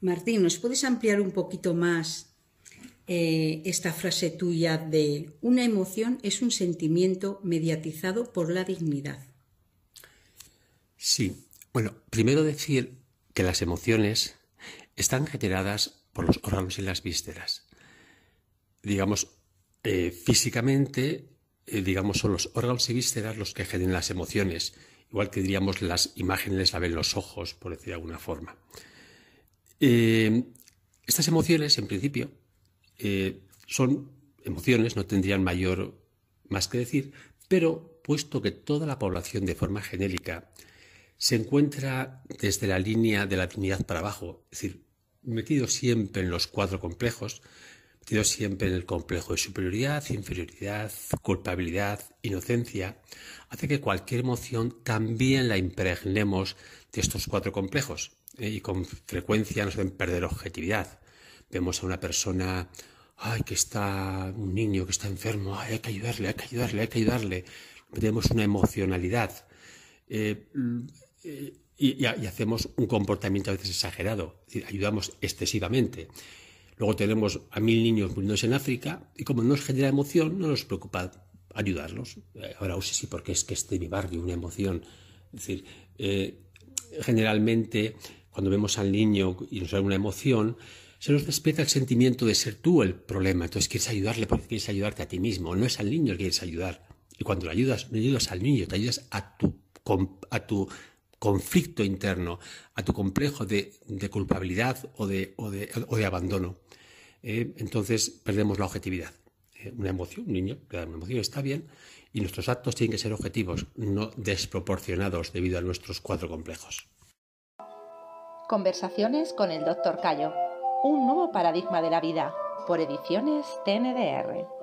Martín, ¿nos puedes ampliar un poquito más eh, esta frase tuya de una emoción es un sentimiento mediatizado por la dignidad? Sí. Bueno, primero decir que las emociones están generadas por los órganos y las vísceras. Digamos, eh, físicamente, eh, digamos, son los órganos y vísceras los que generan las emociones, igual que diríamos las imágenes la ven los ojos, por decir de alguna forma. Eh, estas emociones, en principio, son emociones, no tendrían mayor más que decir, pero puesto que toda la población de forma genérica se encuentra desde la línea de la dignidad para abajo, es decir, metido siempre en los cuatro complejos, metido siempre en el complejo de superioridad, inferioridad, culpabilidad, inocencia, hace que cualquier emoción también la impregnemos de estos cuatro complejos ¿eh? Y con frecuencia nos deben perder objetividad. Vemos a una persona, ay, que está, un niño que está enfermo, ay, hay que ayudarle, hay que ayudarle, hay que ayudarle. Tenemos una emocionalidad. Eh, eh, y, hacemos un comportamiento a veces exagerado, es decir, ayudamos excesivamente. Luego tenemos a mil niños muriéndose en África y como no nos genera emoción, no nos preocupa ayudarlos. Eh, ahora, sé sí, porque es que es de mi barrio una emoción. Decir, eh, generalmente cuando vemos al niño y nos da una emoción, se nos despierta el sentimiento de ser tú el problema. Entonces quieres ayudarle porque quieres ayudarte a ti mismo. No es al niño el que quieres ayudar. Y cuando lo ayudas, no ayudas al niño, te ayudas a tu, a tu conflicto interno, a tu complejo de, culpabilidad o de, o de, abandono. Eh, entonces perdemos la objetividad. Eh, una emoción, un niño una emoción, está bien, y nuestros actos tienen que ser objetivos, no desproporcionados debido a nuestros cuatro complejos. Conversaciones con el Dr. Cayo. Un nuevo paradigma de la vida, por ediciones TNDR.